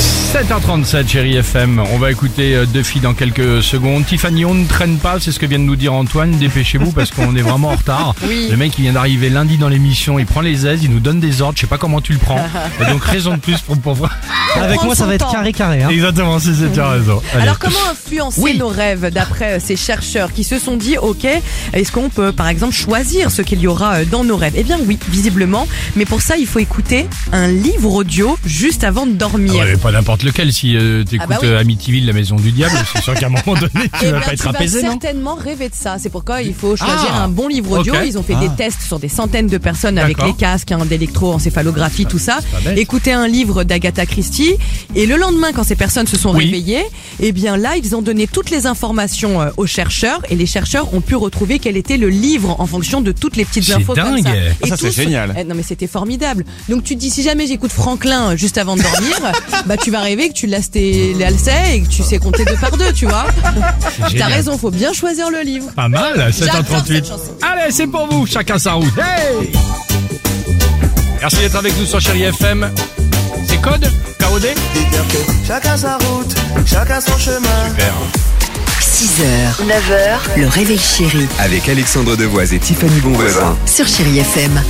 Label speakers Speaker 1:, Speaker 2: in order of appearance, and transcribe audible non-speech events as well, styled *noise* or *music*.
Speaker 1: 7h37, chérie FM. On va écouter euh, deux filles dans quelques secondes. Tiffany, on ne traîne pas, c'est ce que vient de nous dire Antoine. Dépêchez-vous parce qu'on est vraiment en retard. Le mec, il vient d'arriver lundi dans l'émission, il prend les aises, il nous donne des ordres. Je sais pas comment tu le prends. Et donc, raison de plus pour. pour...
Speaker 2: Avec moi, ça va être carré carré. Hein.
Speaker 1: Exactement, c'est c'est tu as raison. Allez.
Speaker 3: Alors comment influencer
Speaker 1: Oui.
Speaker 3: nos rêves d'après ces chercheurs qui se sont dit ok est-ce qu'on peut par exemple choisir ce qu'il y aura euh, dans nos rêves? Eh bien oui visiblement mais pour ça il faut écouter un livre audio juste avant de dormir.
Speaker 1: Ouais, pas n'importe lequel. Si euh, t'écoutes
Speaker 3: Ah bah oui.
Speaker 1: euh, Amityville, la maison du diable, c'est sûr qu'à un moment donné, *laughs* tu
Speaker 3: Eh
Speaker 1: vas
Speaker 3: bien,
Speaker 1: pas être
Speaker 3: tu
Speaker 1: apaisé,
Speaker 3: vas
Speaker 1: non
Speaker 3: certainement rêver de ça. C'est pourquoi il faut choisir
Speaker 1: Ah.
Speaker 3: un bon livre audio.
Speaker 1: Ok.
Speaker 3: Ils ont fait des tests sur des centaines de personnes avec
Speaker 1: D'accord.
Speaker 3: les casques hein, d'électroencéphalographie, tout ça.
Speaker 1: pas bête.
Speaker 3: Écouter un livre d'Agatha Christie. Et le lendemain, quand ces personnes se sont
Speaker 1: Oui.
Speaker 3: réveillées, eh bien là, ils ont donné toutes les informations euh, aux chercheurs. Et les chercheurs ont pu retrouver quel était le livre en fonction de toutes les petites
Speaker 1: C'est
Speaker 3: infos comme
Speaker 1: dingue.
Speaker 3: ça.
Speaker 1: Ah,
Speaker 3: Et
Speaker 4: ça, c'est
Speaker 3: tous-
Speaker 4: génial.
Speaker 3: Eh, non mais c'était formidable. Donc tu te dis si jamais j'écoute Franklin juste avant de dormir, *laughs* bah tu vas rêver que tu lasses tes lacets et que tu sais compter deux par deux, tu vois. T'as raison, faut bien choisir le livre.
Speaker 1: Pas mal,
Speaker 3: J'adore
Speaker 1: 7h38.
Speaker 3: cette chanson.
Speaker 1: Allez, c'est pour vous, chacun sa route. Hey Merci d'être avec nous sur Chéri FM. C'est code KOD
Speaker 5: Chacun sa route, chacun son chemin.
Speaker 1: Super.
Speaker 6: 6h, 9h, le réveil chéri
Speaker 7: Avec Alexandre Devoise et Tiffany Bonvoisin.
Speaker 6: sur Chérie FM.